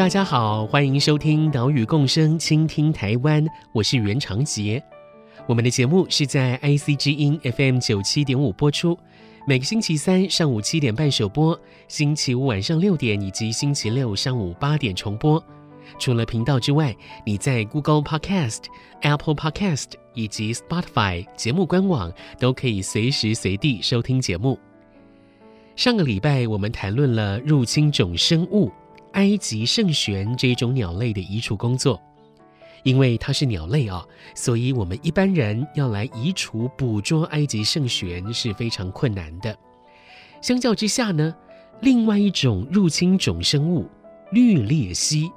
大家好，欢迎收听《岛屿共生，倾听台湾》，我是袁长杰。我们的节目是在 IC 之音 FM 九七点五播出，每个星期三上午七点半首播，星期五晚上六点以及星期六上午八点重播。除了频道之外，你在 Google Podcast、Apple Podcast 以及 Spotify 节目官网都可以随时随地收听节目。上个礼拜我们谈论了入侵种生物。埃及圣䴉这种鸟类的移除工作，因为它是鸟类啊，所以我们一般人要来移除捕捉埃及圣䴉是非常困难的。相较之下呢，另外一种入侵种生物绿鬣蜥，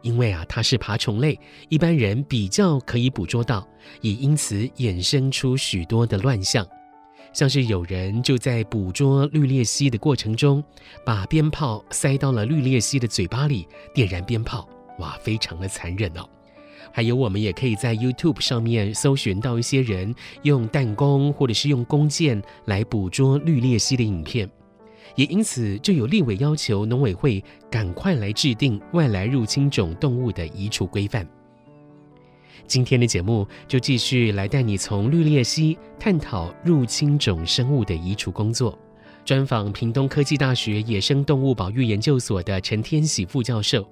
因为啊它是爬虫类，一般人比较可以捕捉到，也因此衍生出许多的乱象。像是有人就在捕捉绿鬣蜥的过程中，把鞭炮塞到了绿鬣蜥的嘴巴里，点燃鞭炮，哇，非常的残忍哦。还有，我们也可以在 YouTube 上面搜寻到一些人用弹弓或者是用弓箭来捕捉绿鬣蜥的影片，也因此就有立委要求农委会赶快来制定外来入侵种动物的移除规范。今天的节目就继续来带你从绿鬣蜥探讨入侵种生物的移除工作，专访屏东科技大学野生动物保育研究所的陈天喜副教授，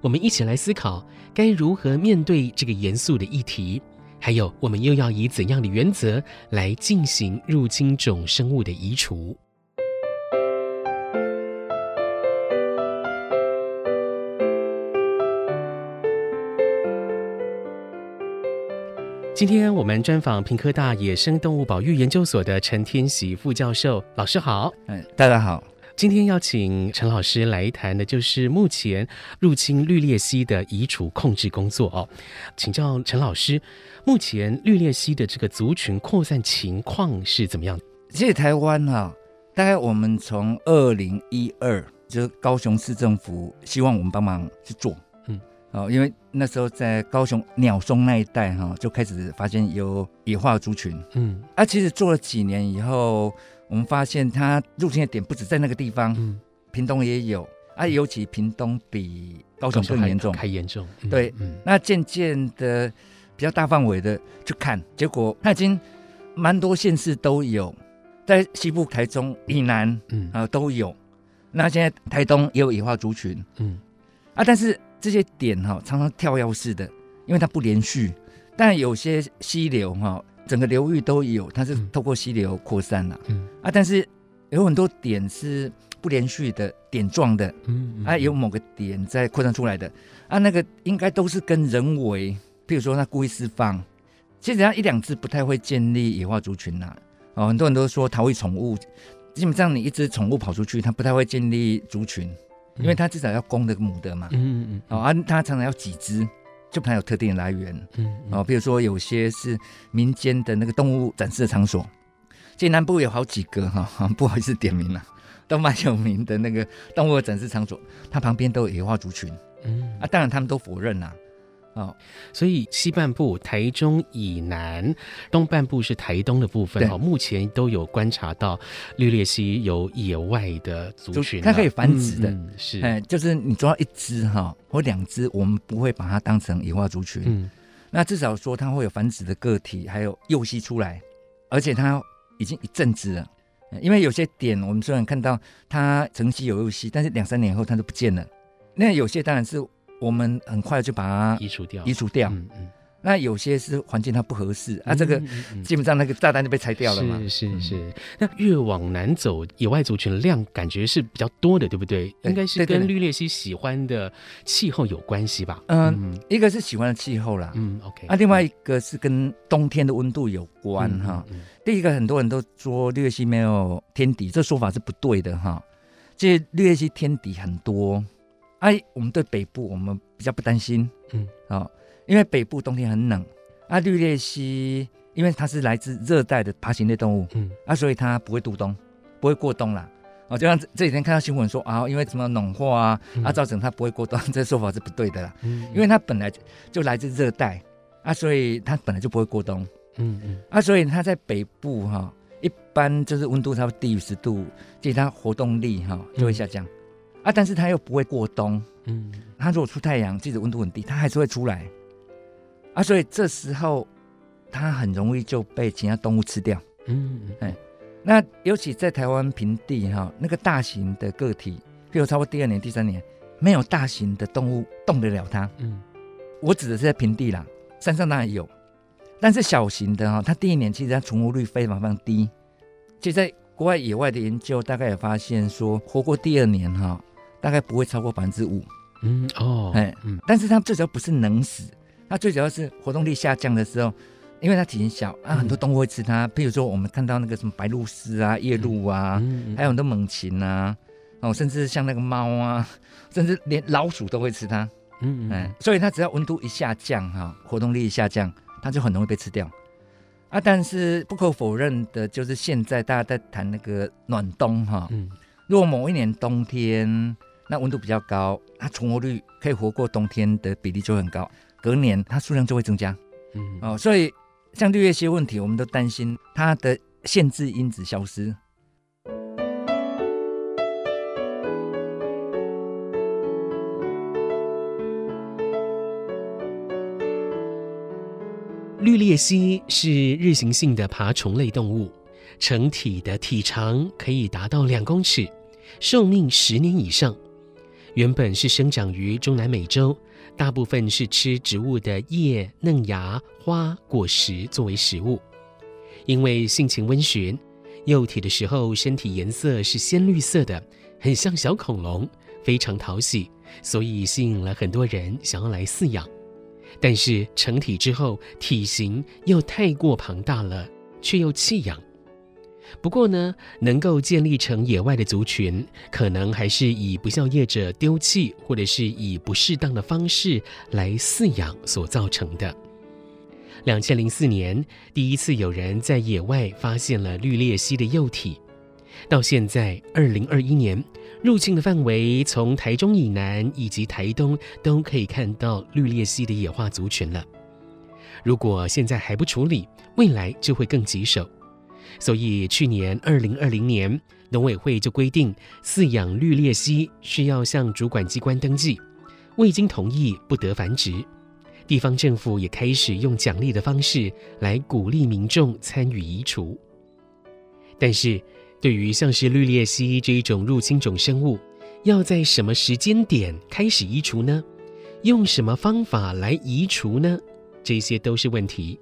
我们一起来思考该如何面对这个严肃的议题，还有我们又要以怎样的原则来进行入侵种生物的移除。今天我们专访屏科大野生动物保育研究所的陈天喜副教授，老师好。嗯，大家好。今天要请陈老师来谈的就是目前入侵绿鬣蜥的移除控制工作哦。请教陈老师，目前绿鬣蜥的这个族群扩散情况是怎么样？其实台湾哈、啊，大概我们从二零一二，就是高雄市政府希望我们帮忙去做。哦，因为那时候在高雄鸟松那一带哈，就开始发现有野化族群。嗯，啊，其实做了几年以后，我们发现它入侵的点不止在那个地方，嗯，屏东也有，啊，尤其屏东比高雄更严重，还严重。嗯、对，嗯、那渐渐的比较大范围的去看，结果它已经蛮多县市都有，在西部台中以南，嗯啊都有。那现在台东也有野化族群，嗯，啊，但是。这些点哈常常跳跃式的，因为它不连续。但有些溪流哈，整个流域都有，它是透过溪流扩散了。嗯啊，但是有很多点是不连续的点状的。嗯啊，有某个点在扩散出来的啊，那个应该都是跟人为，譬如说它故意释放。其实它一两只不太会建立野化族群呐。哦，很多人都说逃逸宠物，基本上你一只宠物跑出去，它不太会建立族群。因为它至少要公的母的嘛，嗯嗯嗯，哦啊，它常常要几只，就不太有特定的来源，嗯，哦，比如说有些是民间的那个动物展示的场所，其实南部有好几个哈，不好意思点名了，都蛮有名的那个动物展示场所，它旁边都有野化族群，嗯，啊，当然他们都否认呐。哦，所以西半部台中以南，东半部是台东的部分哦。目前都有观察到绿鬣蜥有野外的族群，它可以繁殖的，是，哎，就是你抓一只哈或两只，我们不会把它当成野化族群。嗯，那至少说它会有繁殖的个体，还有幼蜥出来，而且它已经一阵子了。因为有些点我们虽然看到它曾经有幼蜥，但是两三年以后它就不见了。那有些当然是。我们很快就把它移除掉，移除掉。嗯嗯。那有些是环境它不合适啊，这个基本上那个炸弹就被拆掉了嘛。是是是。那越往南走，野外族群的量感觉是比较多的，对不对？应该是跟绿鬣蜥喜欢的气候有关系吧？嗯，一个是喜欢的气候啦。嗯，OK。啊，另外一个是跟冬天的温度有关哈。第一个很多人都说绿鬣蜥没有天敌，这说法是不对的哈。这绿鬣蜥天敌很多。哎，我们对北部我们比较不担心。嗯，哦。因为北部冬天很冷，啊，绿鬣蜥因为它是来自热带的爬行类动物，嗯，啊，所以它不会度冬，不会过冬啦。哦，就像这几天看到新闻说啊，因为什么暖化啊，嗯、啊，造成它不会过冬，这个说法是不对的啦。嗯，因为它本来就来自热带，啊，所以它本来就不会过冬。嗯嗯，啊，所以它在北部哈、哦，一般就是温度差不多低于十度，其实它活动力哈、哦、就会下降，嗯、啊，但是它又不会过冬。嗯，它如果出太阳，即使温度很低，它还是会出来。啊，所以这时候它很容易就被其他动物吃掉。嗯，哎，那尤其在台湾平地哈，那个大型的个体，譬如超过第二年、第三年，没有大型的动物动得了它。嗯，我指的是在平地啦，山上当然有，但是小型的哈，它第一年其实它存活率非常非常低。其实在国外野外的研究，大概也发现说，活过第二年哈，大概不会超过百分之五。嗯哦，哎，嗯，但是它最主要不是能死。它最主要是活动力下降的时候，因为它体型小啊，很多动物会吃它。譬如说，我们看到那个什么白鹭鸶啊、夜鹭啊，嗯嗯、还有很多猛禽啊，哦，甚至像那个猫啊，甚至连老鼠都会吃它。嗯嗯、哎，所以它只要温度一下降哈，活动力一下降，它就很容易被吃掉。啊，但是不可否认的就是现在大家在谈那个暖冬哈。嗯。如果某一年冬天那温度比较高，它存活率可以活过冬天的比例就很高。隔年它数量就会增加，嗯哦，所以像绿叶蜥问题，我们都担心它的限制因子消失。绿鬣蜥是日行性的爬虫类动物，成体的体长可以达到两公尺，寿命十年以上。原本是生长于中南美洲。大部分是吃植物的叶、嫩芽、花、果实作为食物。因为性情温驯，幼体的时候身体颜色是鲜绿色的，很像小恐龙，非常讨喜，所以吸引了很多人想要来饲养。但是成体之后，体型又太过庞大了，却又弃养。不过呢，能够建立成野外的族群，可能还是以不肖业者丢弃，或者是以不适当的方式来饲养所造成的。两千零四年，第一次有人在野外发现了绿鬣蜥的幼体，到现在二零二一年，入侵的范围从台中以南以及台东都可以看到绿鬣蜥的野化族群了。如果现在还不处理，未来就会更棘手。所以，去年二零二零年，农委会就规定，饲养绿鬣蜥需要向主管机关登记，未经同意不得繁殖。地方政府也开始用奖励的方式来鼓励民众参与移除。但是，对于像是绿鬣蜥这一种入侵种生物，要在什么时间点开始移除呢？用什么方法来移除呢？这些都是问题。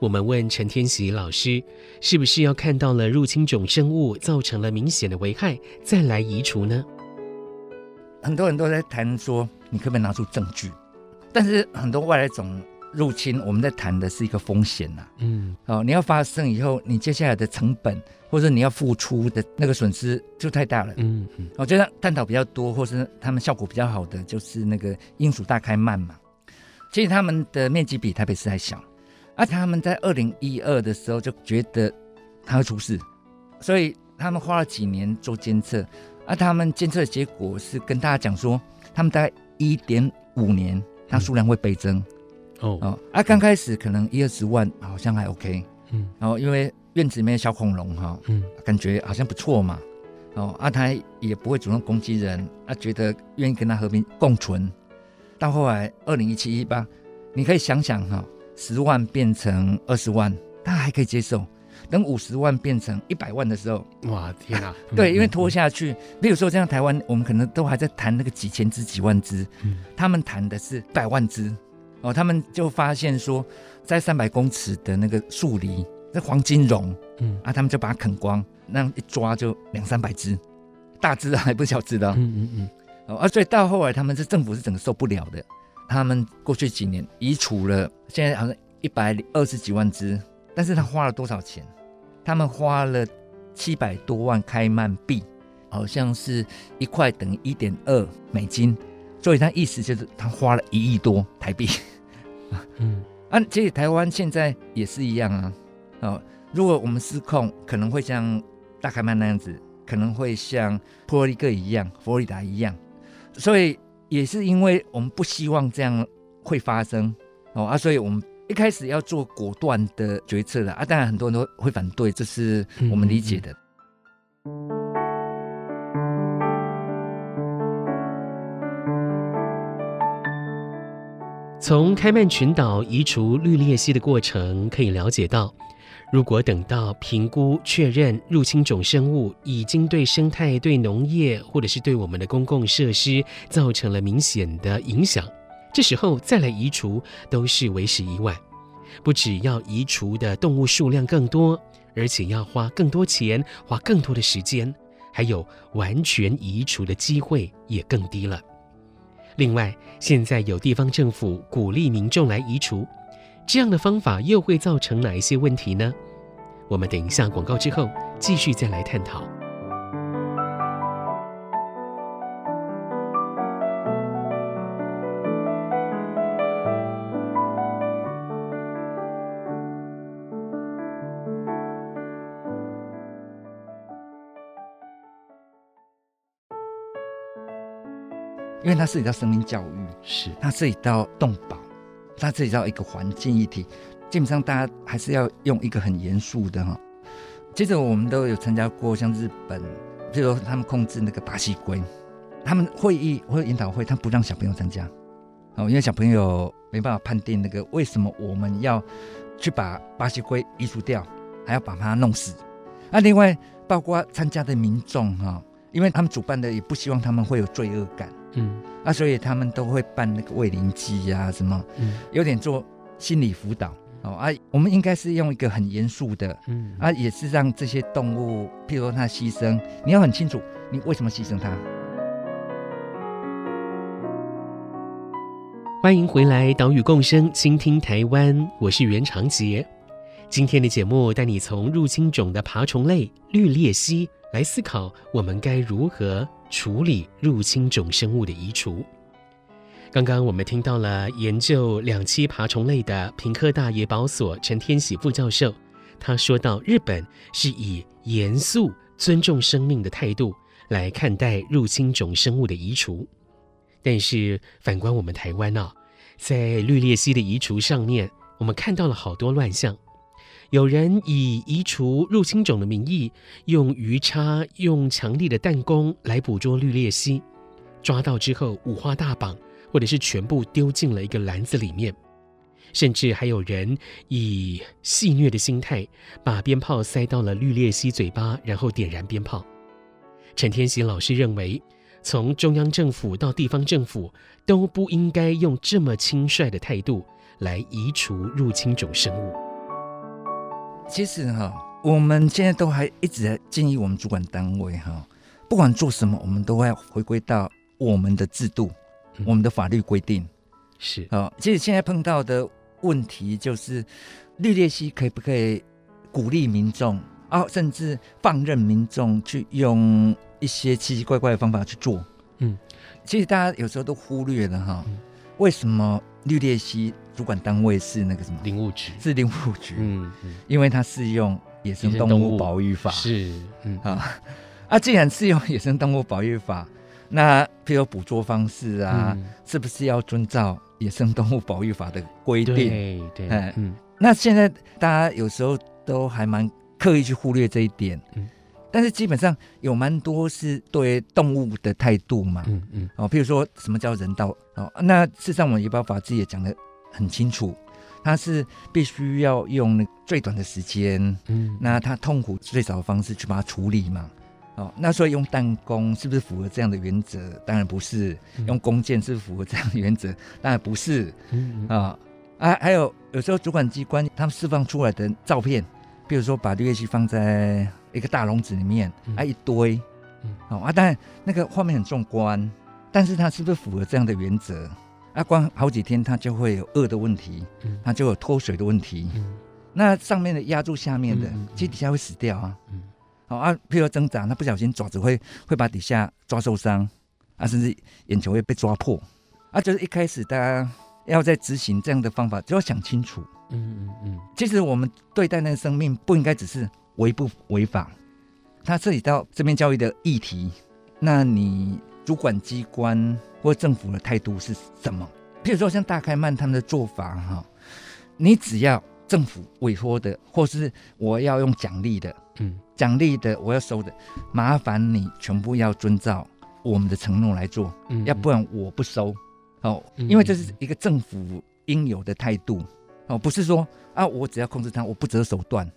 我们问陈天喜老师，是不是要看到了入侵种生物造成了明显的危害，再来移除呢？很多人都在谈说，你可不可以拿出证据？但是很多外来种入侵，我们在谈的是一个风险呐。嗯，哦，你要发生以后，你接下来的成本或者你要付出的那个损失就太大了。嗯嗯，我觉得探讨比较多，或是他们效果比较好的，就是那个英属大开曼嘛。其实他们的面积比台北市还小。而、啊、他们在二零一二的时候就觉得它会出事，所以他们花了几年做监测。而、啊、他们监测的结果是跟大家讲说，他们大概一点五年，它数量会倍增。哦、嗯、哦，啊，刚开始可能一二十万，好像还 OK。嗯，然后因为院子里面小恐龙哈，嗯，感觉好像不错嘛。哦，啊，它也不会主动攻击人，啊，觉得愿意跟它和平共存。到后来二零一七一八，你可以想想哈。十万变成二十万，他还可以接受。等五十万变成一百万的时候，哇天啊！对，因为拖下去，比如说像台湾，我们可能都还在谈那个几千只、几万只，嗯、他们谈的是百万只，哦，他们就发现说，在三百公尺的那个树篱，那黄金蠑，嗯。啊，他们就把它啃光，那样一抓就两三百只，大只的还不小只的，嗯嗯嗯，哦，啊，所以到后来他们是政府是整个受不了的，他们过去几年移除了，现在好像一百二十几万只，但是他花了多少钱？他们花了七百多万开曼币，好像是一块等于一点二美金。所以他意思就是他花了一亿多台币，嗯，啊，其实台湾现在也是一样啊，哦，如果我们失控，可能会像大开曼那样子，可能会像波多黎各一样，佛罗里达一样，所以也是因为我们不希望这样会发生，哦啊，所以我们一开始要做果断的决策的啊，当然很多人都会反对，这是我们理解的。嗯嗯从开曼群岛移除绿鬣蜥的过程可以了解到，如果等到评估确认入侵种生物已经对生态、对农业或者是对我们的公共设施造成了明显的影响，这时候再来移除都是为时已晚。不只要移除的动物数量更多，而且要花更多钱、花更多的时间，还有完全移除的机会也更低了。另外，现在有地方政府鼓励民众来移除，这样的方法又会造成哪一些问题呢？我们等一下广告之后继续再来探讨。因为它涉及到生命教育，是它涉及到动保，它涉及到一个环境议题，基本上大家还是要用一个很严肃的哈。接着我们都有参加过像日本，比如说他们控制那个巴西龟，他们会议或者研讨会，他不让小朋友参加，哦，因为小朋友没办法判定那个为什么我们要去把巴西龟移除掉，还要把它弄死。那另外包括参加的民众哈，因为他们主办的也不希望他们会有罪恶感。嗯，啊，所以他们都会办那个慰灵祭呀，什么，嗯，有点做心理辅导哦啊，我们应该是用一个很严肃的，嗯啊，也是让这些动物，譬如说它牺牲，你要很清楚你为什么牺牲它。欢迎回来，岛屿共生，倾听台湾，我是袁长杰。今天的节目带你从入侵种的爬虫类绿鬣蜥来思考，我们该如何处理入侵种生物的移除。刚刚我们听到了研究两栖爬虫类的平科大野保所陈天喜副教授，他说到，日本是以严肃尊重生命的态度来看待入侵种生物的移除，但是反观我们台湾啊，在绿鬣蜥的移除上面，我们看到了好多乱象。有人以移除入侵种的名义，用鱼叉、用强力的弹弓来捕捉绿鬣蜥，抓到之后五花大绑，或者是全部丢进了一个篮子里面。甚至还有人以戏谑的心态，把鞭炮塞到了绿鬣蜥嘴巴，然后点燃鞭炮。陈天喜老师认为，从中央政府到地方政府，都不应该用这么轻率的态度来移除入侵种生物。其实哈，我们现在都还一直在建议我们主管单位哈，不管做什么，我们都会回归到我们的制度、嗯、我们的法律规定。是啊，其实现在碰到的问题就是，绿鬣蜥可不可以鼓励民众啊，甚至放任民众去用一些奇奇怪怪的方法去做？嗯，其实大家有时候都忽略了哈，嗯、为什么绿鬣蜥？主管单位是那个什么林务局，是林务局。嗯嗯，因为它适用野生动物保育法。是，嗯啊 啊，既然适用野生动物保育法，那譬如捕捉方式啊，嗯、是不是要遵照野生动物保育法的规定？对对，嗯嗯。那现在大家有时候都还蛮刻意去忽略这一点。嗯。但是基本上有蛮多是对动物的态度嘛。嗯嗯。哦，譬如说什么叫人道？哦，那事实上我们野保法自己也讲的。很清楚，它是必须要用那最短的时间，嗯，那他痛苦最少的方式去把它处理嘛，哦，那所以用弹弓是不是符合这样的原则？当然不是。用弓箭是不是符合这样的原则？当然不是。嗯啊啊，还有有时候主管机关他们释放出来的照片，比如说把绿叶栖放在一个大笼子里面，啊一堆，哦啊，当然那个画面很壮观，但是它是不是符合这样的原则？啊，关好几天它就会有饿的问题，它就有脱水的问题。那上面的压住下面的，其实底下会死掉啊。好啊，譬如挣扎，它不小心爪子会会把底下抓受伤啊，甚至眼球会被抓破啊。就是一开始大家要在执行这样的方法，就要想清楚。嗯嗯嗯。其实我们对待那个生命，不应该只是违不违法，它涉及到这边教育的议题。那你主管机关或政府的态度是什么？譬如说像大开曼他们的做法哈，你只要政府委托的，或是我要用奖励的。嗯，奖励的我要收的，麻烦你全部要遵照我们的承诺来做，嗯，要不然我不收。哦，因为这是一个政府应有的态度，哦，不是说啊，我只要控制他，我不择手段。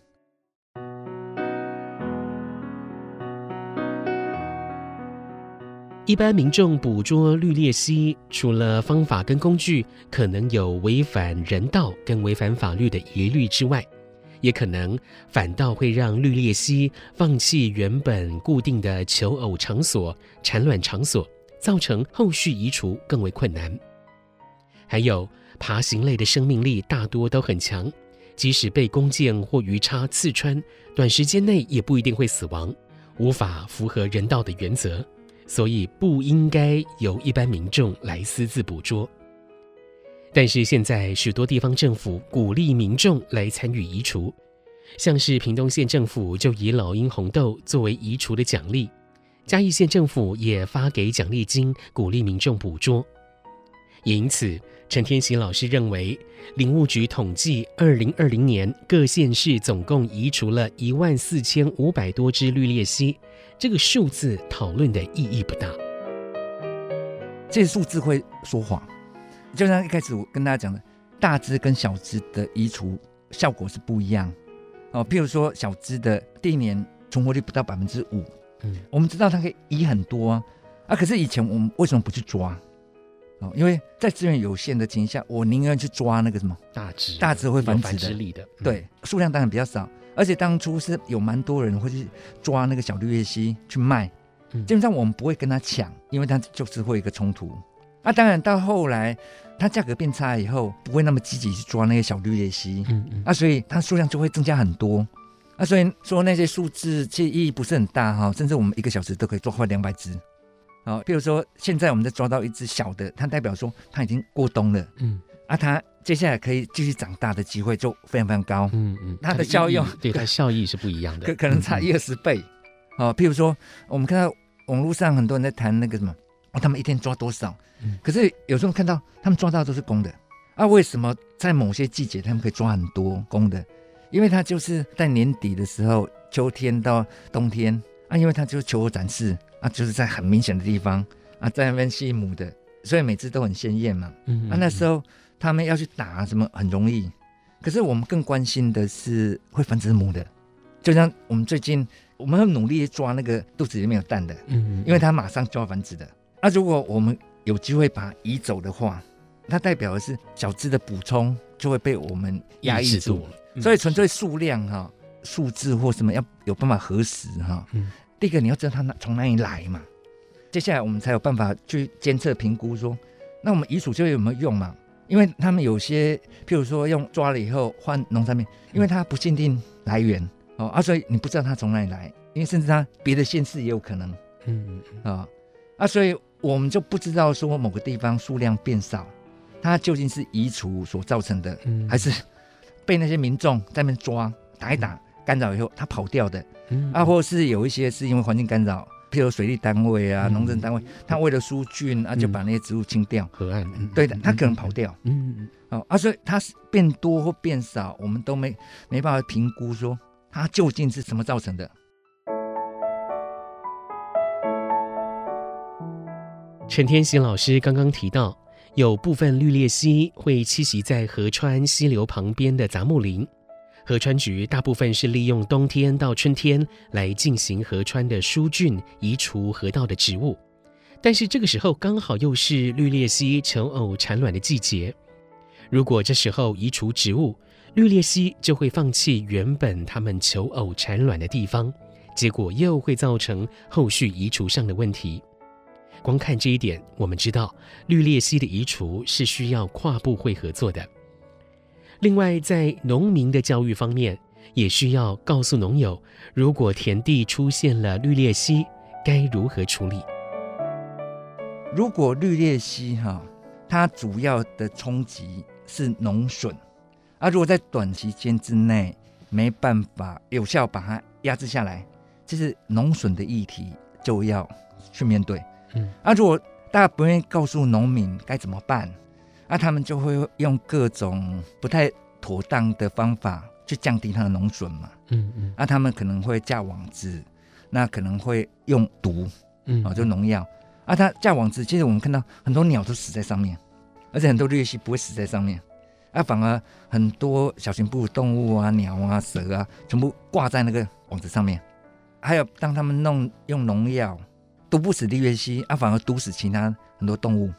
一般民众捕捉绿鬣蜥，除了方法跟工具可能有违反人道跟违反法律的疑虑之外，也可能反倒会让绿鬣蜥放弃原本固定的求偶场所、产卵场所，造成后续移除更为困难。还有爬行类的生命力大多都很强，即使被弓箭或鱼叉刺穿，短时间内也不一定会死亡，无法符合人道的原则，所以不应该由一般民众来私自捕捉。但是现在许多地方政府鼓励民众来参与移除，像是屏东县政府就以老鹰红豆作为移除的奖励，嘉义县政府也发给奖励金鼓励民众捕捉。也因此，陈天喜老师认为，林务局统计，二零二零年各县市总共移除了一万四千五百多只绿鬣蜥，这个数字讨论的意义不大。这些数字会说谎。就像一开始我跟大家讲的，大只跟小只的移除效果是不一样哦。譬如说小只的第一年存活率不到百分之五，嗯，我们知道它可以移很多啊，啊，可是以前我们为什么不去抓？哦，因为在资源有限的情况下，我宁愿去抓那个什么大只，大只会繁殖的，繁殖力的，嗯、对，数量当然比较少，而且当初是有蛮多人会去抓那个小绿叶蜥去卖，嗯、基本上我们不会跟他抢，因为它就是会一个冲突。啊，当然到后来，它价格变差以后，不会那么积极去抓那些小绿叶蜥，嗯嗯，啊，所以它数量就会增加很多，啊，所以说那些数字其实意义不是很大哈，甚至我们一个小时都可以抓快两百只，好，比如说现在我们在抓到一只小的，它代表说它已经过冬了，嗯，啊，它接下来可以继续长大的机会就非常非常高，嗯嗯，它的效用对它效益是不一样的，可可能差一二十倍，哦，譬如说我们看到网络上很多人在谈那个什么。哦，他们一天抓多少？嗯，可是有时候看到他们抓到都是公的，啊，为什么在某些季节他们可以抓很多公的？因为它就是在年底的时候，秋天到冬天。啊，因为它就是求偶展示啊，就是在很明显的地方。啊，在那边吸母的，所以每次都很鲜艳嘛。嗯，啊，那时候他们要去打什么很容易，可是我们更关心的是会繁殖母的，就像我们最近我们很努力抓那个肚子里面有蛋的，嗯，嗯，嗯，因为它马上就要繁殖的。那、啊、如果我们有机会把它移走的话，它代表的是小只的补充就会被我们压抑住，嗯、所以纯粹数量哈、数字或什么要有办法核实哈。嗯、第一个你要知道它从哪里来嘛，接下来我们才有办法去监测评估说，那我们移除就有没有用嘛？因为他们有些，譬如说用抓了以后换农产品，因为它不限定来源哦，啊，所以你不知道它从哪里来，因为甚至它别的县市也有可能，嗯嗯啊啊，所以。我们就不知道说某个地方数量变少，它究竟是移除所造成的，嗯、还是被那些民众在那边抓打一打干扰以后它跑掉的？嗯、啊，或是有一些是因为环境干扰，譬如水利单位啊、农政、嗯、单位，他为了疏浚啊，就把那些植物清掉。河岸，对的，他可能跑掉。嗯嗯。哦啊，所以它是变多或变少，我们都没没办法评估说它究竟是什么造成的。陈天喜老师刚刚提到，有部分绿鬣蜥会栖息在河川溪流旁边的杂木林，河川局大部分是利用冬天到春天来进行河川的疏浚、移除河道的植物，但是这个时候刚好又是绿鬣蜥求偶产卵的季节。如果这时候移除植物，绿鬣蜥就会放弃原本它们求偶产卵的地方，结果又会造成后续移除上的问题。光看这一点，我们知道绿鬣蜥的移除是需要跨部会合作的。另外，在农民的教育方面，也需要告诉农友，如果田地出现了绿鬣蜥，该如何处理。如果绿鬣蜥哈，它主要的冲击是农损，啊，如果在短期间之内没办法有效把它压制下来，这是农损的议题就要去面对。嗯，啊，如果大家不愿意告诉农民该怎么办？那、啊、他们就会用各种不太妥当的方法去降低它的农损嘛。嗯嗯。那、啊、他们可能会架网子，那可能会用毒，嗯，哦，就农药。啊，他架网子，其实我们看到很多鸟都死在上面，而且很多绿鬣蜥不会死在上面，啊，反而很多小型哺乳动物啊、鸟啊、蛇啊，全部挂在那个网子上面。还有，当他们弄用农药毒不死绿鬣蜥，啊，反而毒死其他很多动物。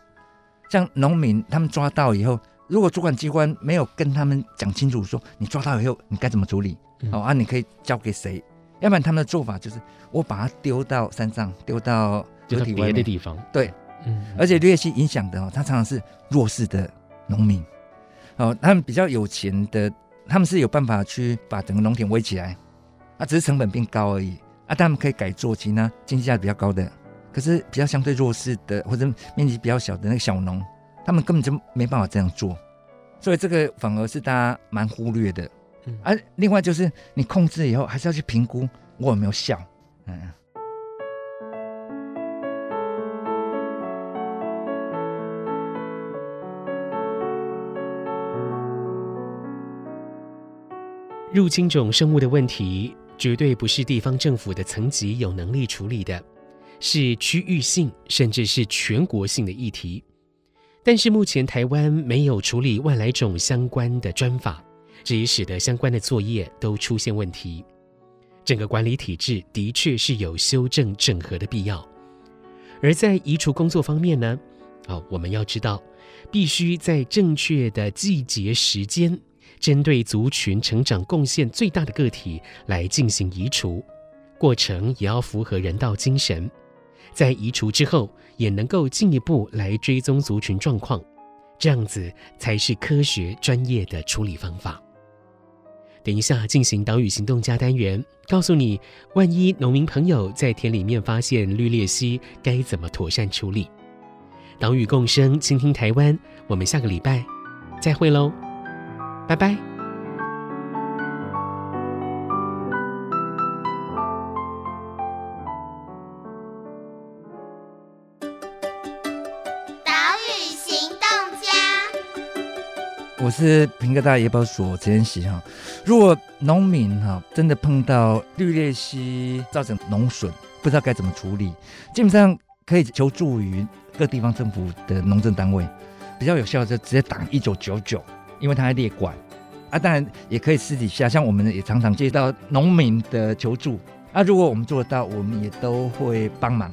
像农民他们抓到以后，如果主管机关没有跟他们讲清楚，说你抓到以后你该怎么处理，嗯、哦啊，你可以交给谁？要不然他们的做法就是我把它丢到山上，丢到河体外的地方。对，嗯，而且绿鬣蜥影响的哦，他常常是弱势的农民，哦，他们比较有钱的，他们是有办法去把整个农田围起来，啊，只是成本变高而已，啊，他们可以改做其他经济价值比较高的。可是比较相对弱势的或者面积比较小的那个小农，他们根本就没办法这样做，所以这个反而是大家蛮忽略的。嗯，而另外就是你控制以后，还是要去评估我有没有效。嗯。入侵种生物的问题，绝对不是地方政府的层级有能力处理的。是区域性甚至是全国性的议题，但是目前台湾没有处理外来种相关的专法，这也使得相关的作业都出现问题。整个管理体制的确是有修正整合的必要。而在移除工作方面呢，哦，我们要知道，必须在正确的季节时间，针对族群成长贡献最大的个体来进行移除，过程也要符合人道精神。在移除之后，也能够进一步来追踪族群状况，这样子才是科学专业的处理方法。等一下进行岛屿行动家单元，告诉你，万一农民朋友在田里面发现绿鬣蜥，该怎么妥善处理？岛屿共生，倾听台湾，我们下个礼拜再会喽，拜拜。是平哥大野保所陈彦习哈，如果农民哈真的碰到绿鬣蜥造成农损，不知道该怎么处理，基本上可以求助于各地方政府的农政单位，比较有效就直接打一九九九，因为它在列管啊。当然也可以私底下，像我们也常常接到农民的求助啊。如果我们做得到，我们也都会帮忙。